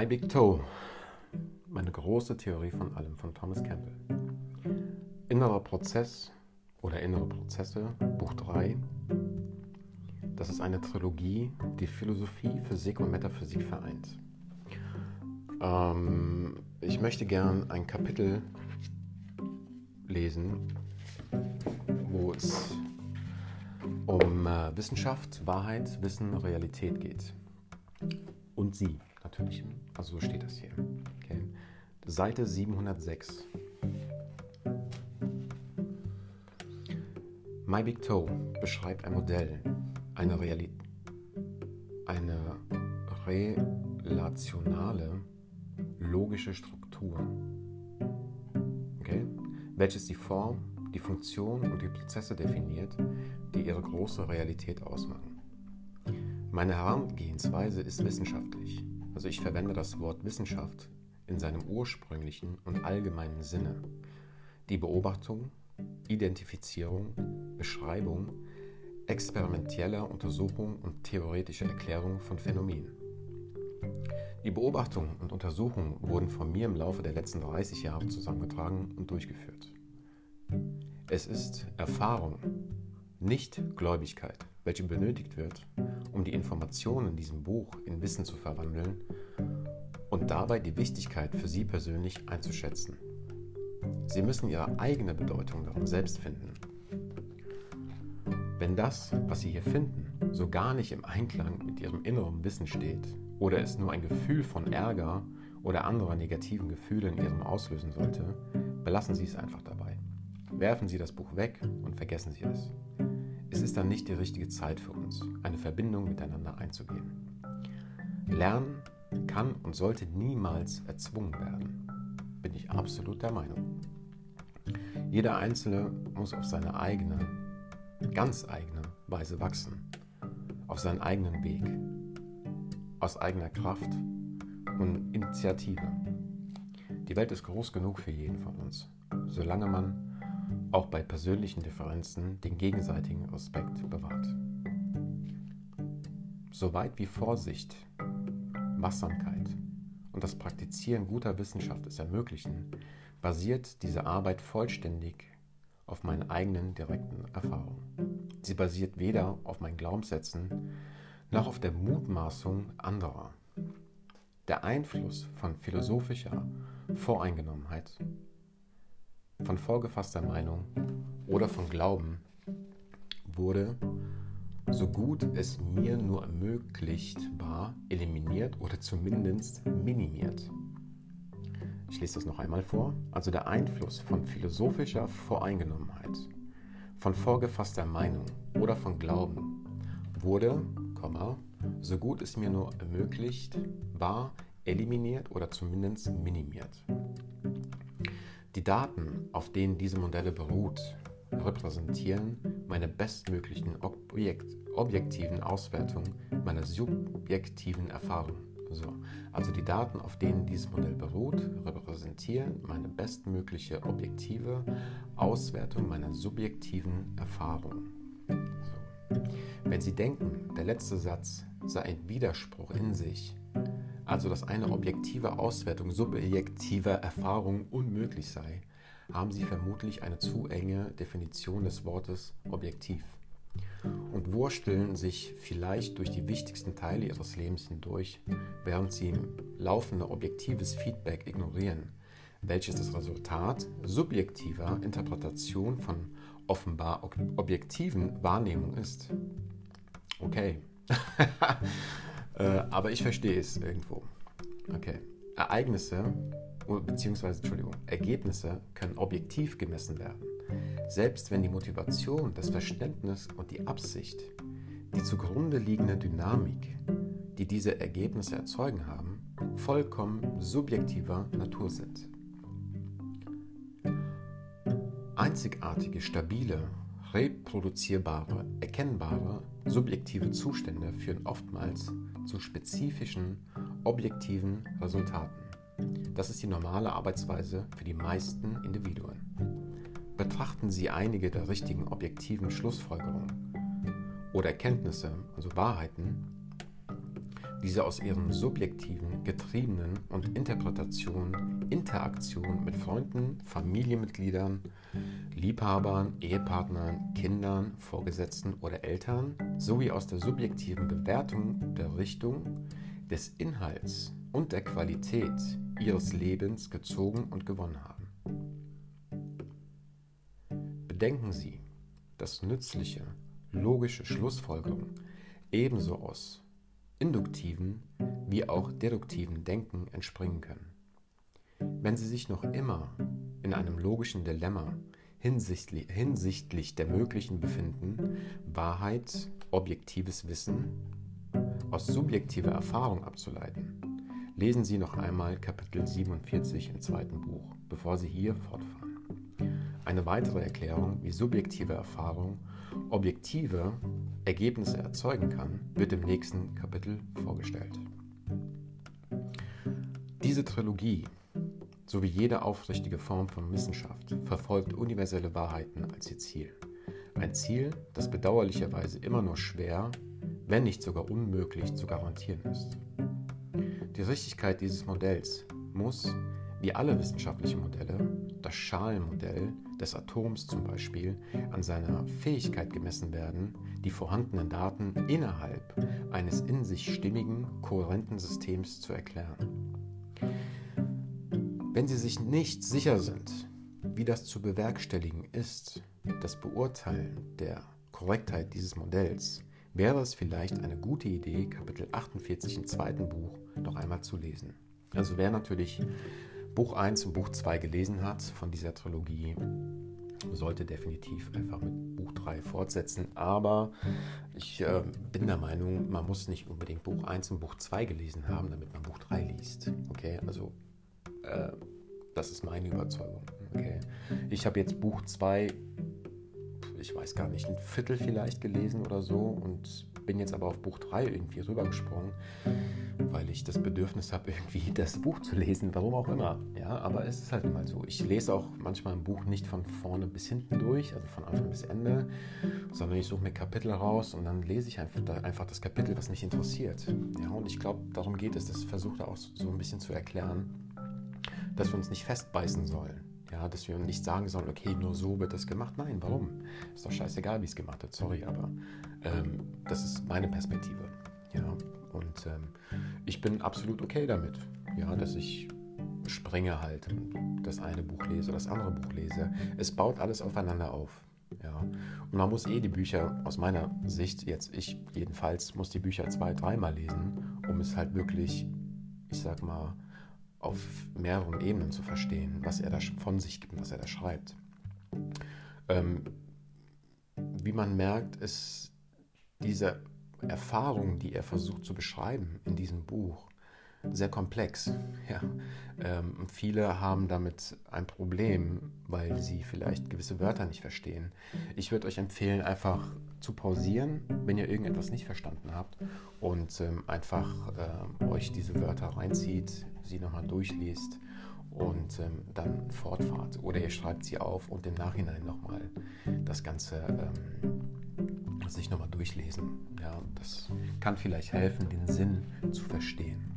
My Big Toe, meine große Theorie von allem von Thomas Campbell. Innerer Prozess oder Innere Prozesse, Buch 3. Das ist eine Trilogie, die Philosophie, Physik und Metaphysik vereint. Ähm, ich möchte gern ein Kapitel lesen, wo es um äh, Wissenschaft, Wahrheit, Wissen, Realität geht. Und sie natürlich. Also so steht das hier. Okay. Seite 706. My Big Toe beschreibt ein Modell, eine, Reali eine relationale, logische Struktur, okay, welches die Form, die Funktion und die Prozesse definiert, die ihre große Realität ausmachen. Meine Herangehensweise ist wissenschaftlich, also ich verwende das Wort Wissenschaft in seinem ursprünglichen und allgemeinen Sinne. Die Beobachtung, Identifizierung, Beschreibung, experimentelle Untersuchung und theoretische Erklärung von Phänomenen. Die Beobachtungen und Untersuchungen wurden von mir im Laufe der letzten 30 Jahre zusammengetragen und durchgeführt. Es ist Erfahrung, nicht Gläubigkeit, welche benötigt wird, um die Informationen in diesem Buch in Wissen zu verwandeln und dabei die Wichtigkeit für Sie persönlich einzuschätzen. Sie müssen Ihre eigene Bedeutung darin selbst finden. Wenn das, was Sie hier finden, so gar nicht im Einklang mit Ihrem inneren Wissen steht oder es nur ein Gefühl von Ärger oder anderer negativen Gefühle in Ihrem auslösen sollte, belassen Sie es einfach dabei. Werfen Sie das Buch weg und vergessen Sie es. Es ist dann nicht die richtige Zeit für uns, eine Verbindung miteinander einzugehen. Lernen kann und sollte niemals erzwungen werden, bin ich absolut der Meinung. Jeder Einzelne muss auf seine eigene, ganz eigene Weise wachsen, auf seinen eigenen Weg, aus eigener Kraft und Initiative. Die Welt ist groß genug für jeden von uns, solange man auch bei persönlichen Differenzen den gegenseitigen Respekt bewahrt. Soweit wie Vorsicht, Wachsamkeit und das Praktizieren guter Wissenschaft es ermöglichen, basiert diese Arbeit vollständig auf meinen eigenen direkten Erfahrungen. Sie basiert weder auf meinen Glaubenssätzen noch auf der Mutmaßung anderer. Der Einfluss von philosophischer Voreingenommenheit von vorgefasster Meinung oder von Glauben wurde, so gut es mir nur ermöglicht war, eliminiert oder zumindest minimiert. Ich lese das noch einmal vor. Also der Einfluss von philosophischer Voreingenommenheit, von vorgefasster Meinung oder von Glauben wurde, so gut es mir nur ermöglicht war, eliminiert oder zumindest minimiert. Die Daten, auf denen diese Modelle beruht, repräsentieren meine bestmöglichen Objekt objektiven Auswertungen meiner subjektiven Erfahrung. So, also die Daten, auf denen dieses Modell beruht, repräsentieren meine bestmögliche objektive Auswertung meiner subjektiven Erfahrung. So. Wenn Sie denken, der letzte Satz sei ein Widerspruch in sich, also dass eine objektive Auswertung subjektiver Erfahrungen unmöglich sei, haben Sie vermutlich eine zu enge Definition des Wortes objektiv und wursteln sich vielleicht durch die wichtigsten Teile Ihres Lebens hindurch, während Sie laufende objektives Feedback ignorieren, welches das Resultat subjektiver Interpretation von offenbar objektiven Wahrnehmungen ist. Okay. Äh, aber ich verstehe es irgendwo. Okay. Ereignisse, beziehungsweise, Entschuldigung, Ergebnisse können objektiv gemessen werden. Selbst wenn die Motivation, das Verständnis und die Absicht, die zugrunde liegende Dynamik, die diese Ergebnisse erzeugen haben, vollkommen subjektiver Natur sind. Einzigartige, stabile reproduzierbare, erkennbare, subjektive Zustände führen oftmals zu spezifischen, objektiven Resultaten. Das ist die normale Arbeitsweise für die meisten Individuen. Betrachten Sie einige der richtigen objektiven Schlussfolgerungen oder Erkenntnisse, also Wahrheiten, diese aus ihren subjektiven, getriebenen und Interpretationen Interaktion mit Freunden, Familienmitgliedern, Liebhabern, Ehepartnern, Kindern, Vorgesetzten oder Eltern sowie aus der subjektiven Bewertung der Richtung, des Inhalts und der Qualität ihres Lebens gezogen und gewonnen haben. Bedenken Sie, dass nützliche, logische Schlussfolgerungen ebenso aus induktiven wie auch deduktiven Denken entspringen können. Wenn Sie sich noch immer in einem logischen Dilemma hinsichtlich, hinsichtlich der möglichen befinden, Wahrheit, objektives Wissen aus subjektiver Erfahrung abzuleiten, lesen Sie noch einmal Kapitel 47 im zweiten Buch, bevor Sie hier fortfahren. Eine weitere Erklärung, wie subjektive Erfahrung objektive Ergebnisse erzeugen kann, wird im nächsten Kapitel vorgestellt. Diese Trilogie sowie jede aufrichtige Form von Wissenschaft verfolgt universelle Wahrheiten als ihr Ziel. Ein Ziel, das bedauerlicherweise immer nur schwer, wenn nicht sogar unmöglich zu garantieren ist. Die Richtigkeit dieses Modells muss, wie alle wissenschaftlichen Modelle, das Schalenmodell des Atoms zum Beispiel, an seiner Fähigkeit gemessen werden, die vorhandenen Daten innerhalb eines in sich stimmigen, kohärenten Systems zu erklären. Wenn Sie sich nicht sicher sind, wie das zu bewerkstelligen ist, das Beurteilen der Korrektheit dieses Modells, wäre es vielleicht eine gute Idee, Kapitel 48 im zweiten Buch noch einmal zu lesen. Also wer natürlich Buch 1 und Buch 2 gelesen hat von dieser Trilogie, sollte definitiv einfach mit Buch 3 fortsetzen. Aber ich äh, bin der Meinung, man muss nicht unbedingt Buch 1 und Buch 2 gelesen haben, damit man Buch 3 liest. Okay, also äh, das ist meine Überzeugung. Okay, ich habe jetzt Buch 2, ich weiß gar nicht, ein Viertel vielleicht gelesen oder so und bin jetzt aber auf Buch 3 irgendwie rübergesprungen weil ich das Bedürfnis habe, irgendwie das Buch zu lesen, warum auch immer. Ja, aber es ist halt immer so. Ich lese auch manchmal ein Buch nicht von vorne bis hinten durch, also von Anfang bis Ende, sondern ich suche mir Kapitel raus und dann lese ich einfach, das Kapitel, was mich interessiert. Ja, und ich glaube, darum geht es. Das versucht er auch so ein bisschen zu erklären, dass wir uns nicht festbeißen sollen. Ja, dass wir nicht sagen sollen, okay, nur so wird das gemacht. Nein, warum? Ist doch scheißegal, wie es gemacht wird. Sorry, aber ähm, das ist meine Perspektive. Ja, und ähm, ich bin absolut okay damit, ja, dass ich springe halt und das eine Buch lese, das andere Buch lese. Es baut alles aufeinander auf. Ja. Und man muss eh die Bücher, aus meiner Sicht, jetzt ich jedenfalls, muss die Bücher zwei, dreimal lesen, um es halt wirklich, ich sag mal, auf mehreren Ebenen zu verstehen, was er da von sich gibt, was er da schreibt. Ähm, wie man merkt, ist diese Erfahrungen, die er versucht zu beschreiben in diesem Buch, sehr komplex. Ja. Ähm, viele haben damit ein Problem, weil sie vielleicht gewisse Wörter nicht verstehen. Ich würde euch empfehlen, einfach zu pausieren, wenn ihr irgendetwas nicht verstanden habt und ähm, einfach äh, euch diese Wörter reinzieht, sie nochmal durchliest und ähm, dann fortfahrt. Oder ihr schreibt sie auf und im Nachhinein nochmal das Ganze ähm, sich nochmal durchlesen. Ja, das kann vielleicht helfen, den Sinn zu verstehen.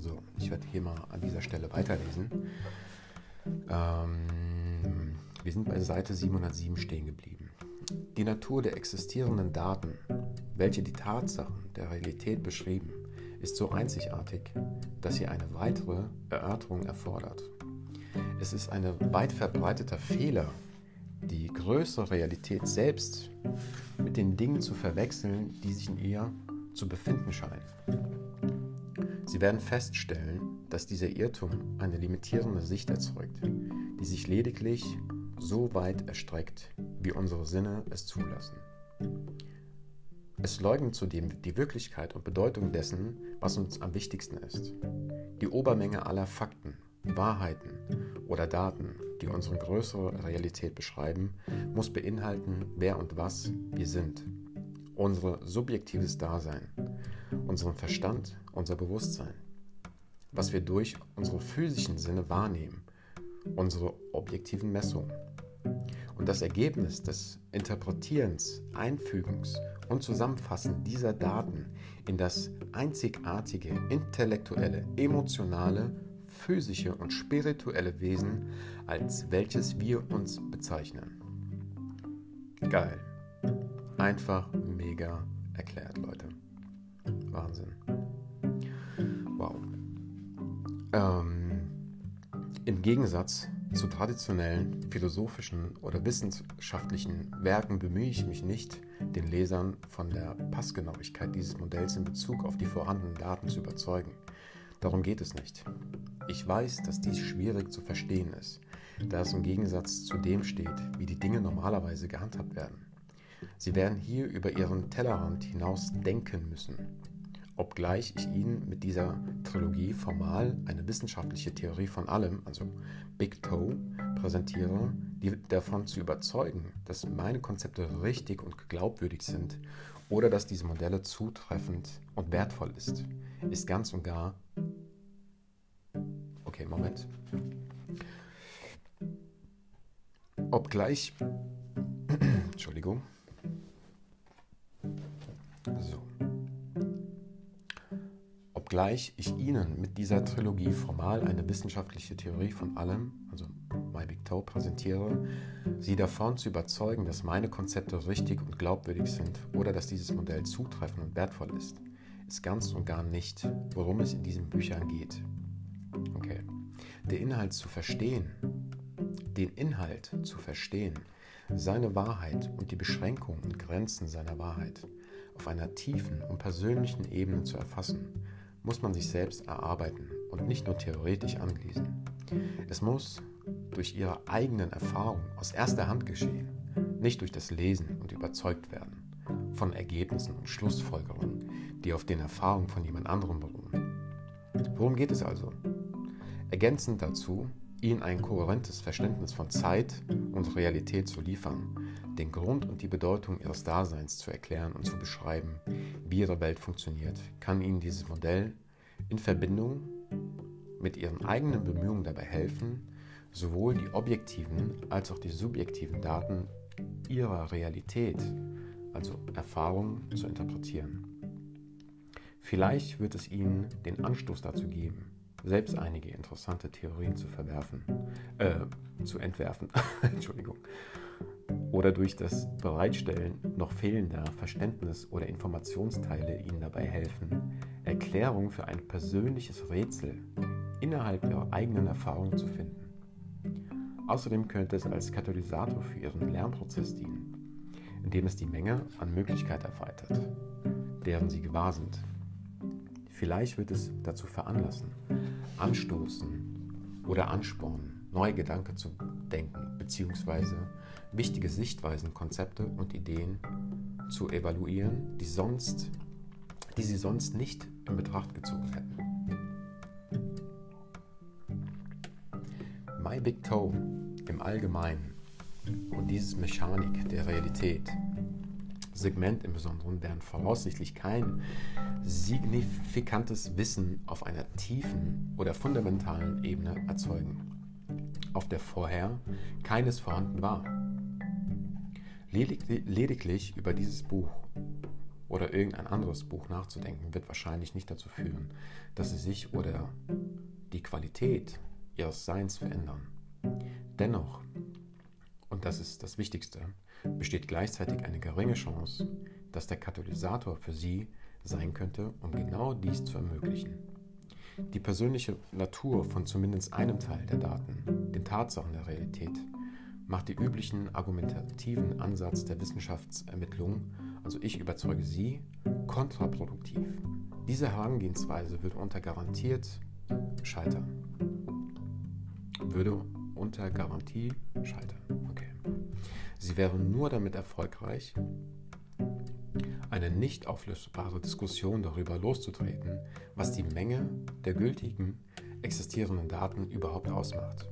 So, ich werde hier mal an dieser Stelle weiterlesen. Ähm, wir sind bei Seite 707 stehen geblieben. Die Natur der existierenden Daten, welche die Tatsachen der Realität beschrieben, ist so einzigartig, dass sie eine weitere Erörterung erfordert. Es ist ein weit verbreiteter Fehler, die größere Realität selbst mit den Dingen zu verwechseln, die sich in ihr zu befinden scheinen. Sie werden feststellen, dass dieser Irrtum eine limitierende Sicht erzeugt, die sich lediglich so weit erstreckt, wie unsere Sinne es zulassen. Es leugnet zudem die Wirklichkeit und Bedeutung dessen, was uns am wichtigsten ist. Die Obermenge aller Fakten, Wahrheiten oder Daten, die unsere größere Realität beschreiben, muss beinhalten, wer und was wir sind. Unser subjektives Dasein, unseren Verstand, unser Bewusstsein, was wir durch unsere physischen Sinne wahrnehmen, unsere objektiven Messungen. Und das Ergebnis des Interpretierens, Einfügens und Zusammenfassen dieser Daten in das einzigartige, intellektuelle, emotionale, physische und spirituelle Wesen, als welches wir uns bezeichnen. Geil. Einfach mega erklärt, Leute. Wahnsinn. Wow. Ähm, Im Gegensatz zu traditionellen philosophischen oder wissenschaftlichen Werken bemühe ich mich nicht, den Lesern von der Passgenauigkeit dieses Modells in Bezug auf die vorhandenen Daten zu überzeugen. Darum geht es nicht. Ich weiß, dass dies schwierig zu verstehen ist, da es im Gegensatz zu dem steht, wie die Dinge normalerweise gehandhabt werden. Sie werden hier über ihren Tellerrand hinaus denken müssen, obgleich ich Ihnen mit dieser Trilogie formal eine wissenschaftliche Theorie von allem, also Big Toe, präsentiere, die davon zu überzeugen, dass meine Konzepte richtig und glaubwürdig sind oder dass diese Modelle zutreffend und wertvoll ist, ist ganz und gar. Okay, Moment. Obgleich. Entschuldigung. So. Obgleich ich Ihnen mit dieser Trilogie formal eine wissenschaftliche Theorie von allem, also My Big Toe, präsentiere, Sie davon zu überzeugen, dass meine Konzepte richtig und glaubwürdig sind oder dass dieses Modell zutreffend und wertvoll ist, ist ganz und gar nicht, worum es in diesen Büchern geht. Okay. Der Inhalt zu verstehen, den Inhalt zu verstehen, seine Wahrheit und die Beschränkungen und Grenzen seiner Wahrheit auf einer tiefen und persönlichen Ebene zu erfassen, muss man sich selbst erarbeiten und nicht nur theoretisch anlesen. Es muss durch ihre eigenen Erfahrungen aus erster Hand geschehen, nicht durch das Lesen und überzeugt werden von Ergebnissen und Schlussfolgerungen, die auf den Erfahrungen von jemand anderem beruhen. Worum geht es also? Ergänzend dazu, ihnen ein kohärentes Verständnis von Zeit und Realität zu liefern, den Grund und die Bedeutung ihres Daseins zu erklären und zu beschreiben, wie ihre Welt funktioniert, kann ihnen dieses Modell in Verbindung mit ihren eigenen Bemühungen dabei helfen, sowohl die objektiven als auch die subjektiven Daten ihrer Realität, also Erfahrungen, zu interpretieren. Vielleicht wird es ihnen den Anstoß dazu geben, selbst einige interessante Theorien zu verwerfen, äh, zu entwerfen, Entschuldigung, oder durch das Bereitstellen noch fehlender Verständnis- oder Informationsteile Ihnen dabei helfen, Erklärungen für ein persönliches Rätsel innerhalb Ihrer eigenen Erfahrung zu finden. Außerdem könnte es als Katalysator für Ihren Lernprozess dienen, indem es die Menge an Möglichkeiten erweitert, deren Sie gewahr sind. Vielleicht wird es dazu veranlassen, anstoßen oder anspornen, neue Gedanken zu denken bzw. wichtige Sichtweisen, Konzepte und Ideen zu evaluieren, die, sonst, die Sie sonst nicht in Betracht gezogen hätten. My Big Toe im Allgemeinen und dieses Mechanik der Realität Segment im Besonderen werden voraussichtlich kein signifikantes Wissen auf einer tiefen oder fundamentalen Ebene erzeugen, auf der vorher keines vorhanden war. Lediglich über dieses Buch oder irgendein anderes Buch nachzudenken, wird wahrscheinlich nicht dazu führen, dass sie sich oder die Qualität ihres Seins verändern. Dennoch, und das ist das Wichtigste, besteht gleichzeitig eine geringe Chance, dass der Katalysator für Sie sein könnte, um genau dies zu ermöglichen. Die persönliche Natur von zumindest einem Teil der Daten, den Tatsachen der Realität, macht die üblichen argumentativen Ansatz der Wissenschaftsermittlung, also ich überzeuge Sie, kontraproduktiv. Diese Herangehensweise würde unter garantiert scheitern. Würde unter Garantie scheitern. Okay. Sie wären nur damit erfolgreich, eine nicht auflösbare Diskussion darüber loszutreten, was die Menge der gültigen existierenden Daten überhaupt ausmacht.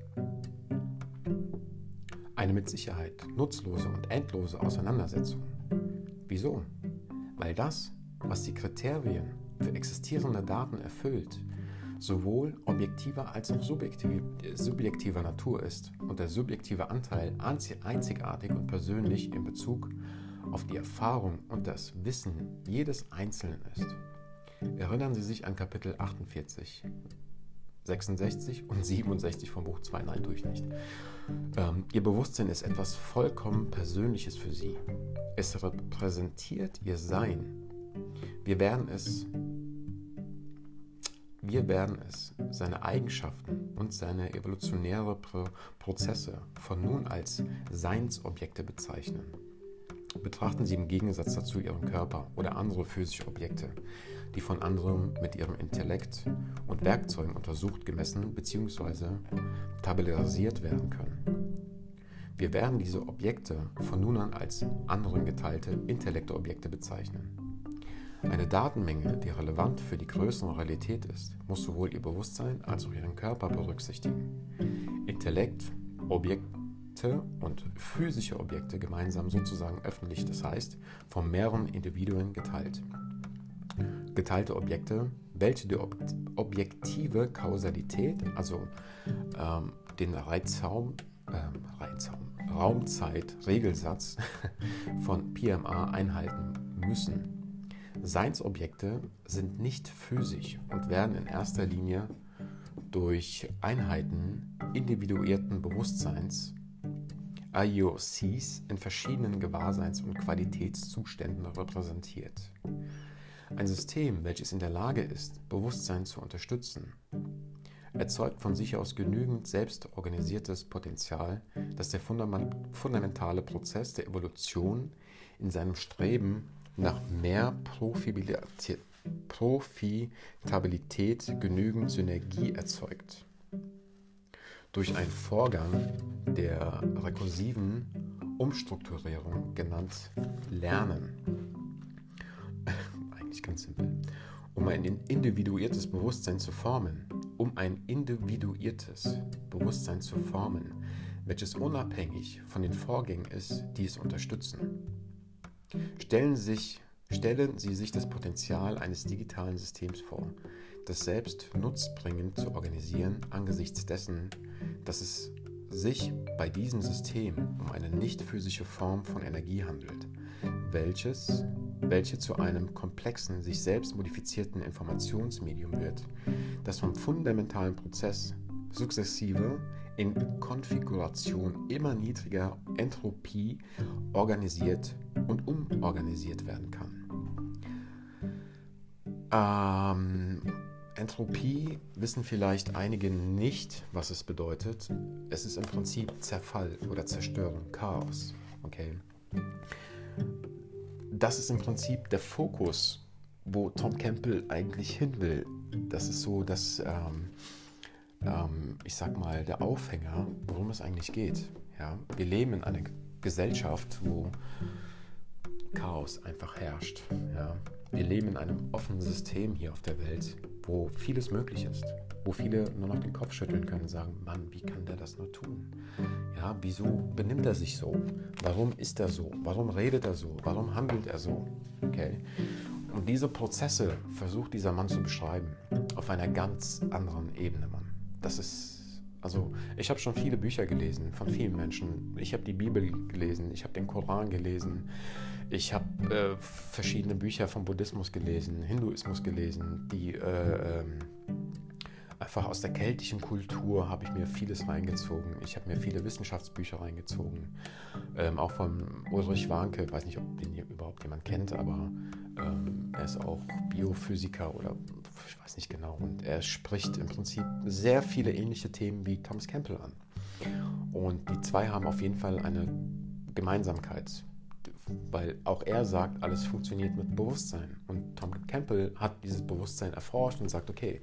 Eine mit Sicherheit nutzlose und endlose Auseinandersetzung. Wieso? Weil das, was die Kriterien für existierende Daten erfüllt, sowohl objektiver als auch subjektiv, subjektiver Natur ist und der subjektive Anteil einzigartig und persönlich in Bezug auf die Erfahrung und das Wissen jedes Einzelnen ist. Erinnern Sie sich an Kapitel 48, 66 und 67 vom Buch 2, nein, tue ich nicht. Ähm, ihr Bewusstsein ist etwas vollkommen Persönliches für Sie. Es repräsentiert Ihr Sein. Wir werden es wir werden es, seine Eigenschaften und seine evolutionäre Pro Prozesse von nun als Seinsobjekte bezeichnen. Betrachten Sie im Gegensatz dazu Ihren Körper oder andere physische Objekte, die von anderen mit ihrem Intellekt und Werkzeugen untersucht, gemessen bzw. tabellarisiert werden können. Wir werden diese Objekte von nun an als anderen geteilte intellekte Objekte bezeichnen. Eine Datenmenge, die relevant für die größere Realität ist, muss sowohl ihr Bewusstsein als auch ihren Körper berücksichtigen. Intellekt, Objekte und physische Objekte gemeinsam sozusagen öffentlich, das heißt von mehreren Individuen geteilt. Geteilte Objekte, welche die ob objektive Kausalität, also ähm, den Reizraum, äh, Reizraum, Raumzeit-Regelsatz von PMA einhalten müssen. Seinsobjekte sind nicht physisch und werden in erster Linie durch Einheiten individuierten Bewusstseins, IOCs, in verschiedenen Gewahrseins- und Qualitätszuständen repräsentiert. Ein System, welches in der Lage ist, Bewusstsein zu unterstützen, erzeugt von sich aus genügend selbstorganisiertes Potenzial, das der fundamentale Prozess der Evolution in seinem Streben nach mehr Profitabilität genügend Synergie erzeugt. Durch einen Vorgang der rekursiven Umstrukturierung genannt Lernen. Eigentlich ganz simpel. Um ein individuiertes Bewusstsein zu formen, um ein individuiertes Bewusstsein zu formen, welches unabhängig von den Vorgängen ist, die es unterstützen. Stellen sich, stellen Sie sich das Potenzial eines digitalen Systems vor, das selbst nutzbringend zu organisieren, angesichts dessen, dass es sich bei diesem System um eine nicht physische Form von Energie handelt, welches, welche zu einem komplexen, sich selbst modifizierten Informationsmedium wird, das vom fundamentalen Prozess sukzessive in Konfiguration immer niedriger Entropie organisiert und umorganisiert werden kann. Ähm, Entropie wissen vielleicht einige nicht, was es bedeutet. Es ist im Prinzip Zerfall oder Zerstörung, Chaos. Okay? Das ist im Prinzip der Fokus, wo Tom Campbell eigentlich hin will. Das ist so, dass ähm, ähm, ich sag mal, der Aufhänger, worum es eigentlich geht. Ja? Wir leben in einer Gesellschaft, wo Chaos einfach herrscht. Ja? Wir leben in einem offenen System hier auf der Welt, wo vieles möglich ist, wo viele nur noch den Kopf schütteln können und sagen, Mann, wie kann der das nur tun? Ja, wieso benimmt er sich so? Warum ist er so? Warum redet er so? Warum handelt er so? Okay? Und diese Prozesse versucht dieser Mann zu beschreiben auf einer ganz anderen Ebene, Mann. Das ist, also ich habe schon viele Bücher gelesen von vielen Menschen. Ich habe die Bibel gelesen, ich habe den Koran gelesen, ich habe äh, verschiedene Bücher vom Buddhismus gelesen, Hinduismus gelesen, die äh, ähm, einfach aus der keltischen Kultur habe ich mir vieles reingezogen. Ich habe mir viele Wissenschaftsbücher reingezogen. Ähm, auch von Ulrich Warnke, ich weiß nicht, ob den überhaupt jemand kennt, aber ähm, er ist auch Biophysiker oder ich weiß nicht genau. Und er spricht im Prinzip sehr viele ähnliche Themen wie Thomas Campbell an. Und die zwei haben auf jeden Fall eine Gemeinsamkeit, weil auch er sagt, alles funktioniert mit Bewusstsein. Und Tom Campbell hat dieses Bewusstsein erforscht und sagt, okay,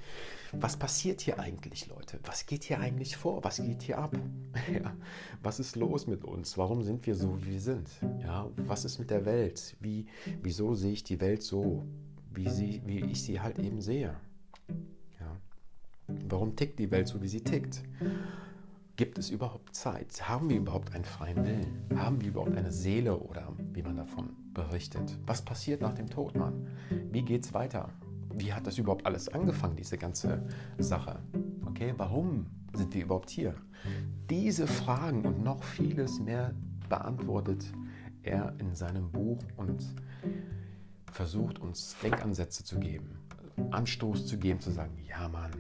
was passiert hier eigentlich, Leute? Was geht hier eigentlich vor? Was geht hier ab? Ja, was ist los mit uns? Warum sind wir so, wie wir sind? Ja, was ist mit der Welt? Wie, wieso sehe ich die Welt so? wie, sie, wie ich sie halt eben sehe. Ja. Warum tickt die Welt so, wie sie tickt? Gibt es überhaupt Zeit? Haben wir überhaupt einen freien Willen? Haben wir überhaupt eine Seele oder wie man davon berichtet? Was passiert nach dem Tod, Mann? Wie geht's weiter? wie hat das überhaupt alles angefangen, diese ganze Sache? Okay, warum sind wir überhaupt hier? Diese Fragen und noch vieles mehr beantwortet er in seinem Buch und versucht uns Denkansätze zu geben, Anstoß zu geben, zu sagen, ja Mann,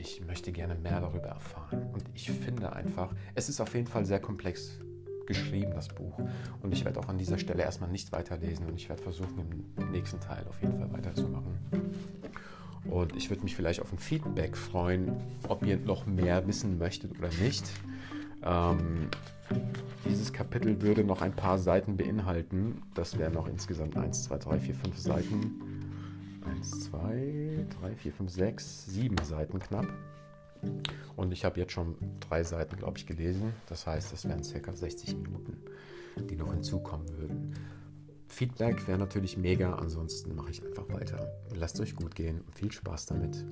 ich möchte gerne mehr darüber erfahren. Und ich finde einfach, es ist auf jeden Fall sehr komplex geschrieben, das Buch. Und ich werde auch an dieser Stelle erstmal nicht weiterlesen und ich werde versuchen, im nächsten Teil auf jeden Fall weiterzumachen. Und ich würde mich vielleicht auf ein Feedback freuen, ob ihr noch mehr wissen möchtet oder nicht. Ähm, dieses Kapitel würde noch ein paar Seiten beinhalten. Das wären noch insgesamt 1, 2, 3, 4, 5 Seiten. 1, 2, 3, 4, 5, 6, 7 Seiten knapp. Und ich habe jetzt schon drei Seiten, glaube ich, gelesen. Das heißt, es wären circa 60 Minuten, die noch hinzukommen würden. Feedback wäre natürlich mega, ansonsten mache ich einfach weiter. Lasst euch gut gehen und viel Spaß damit.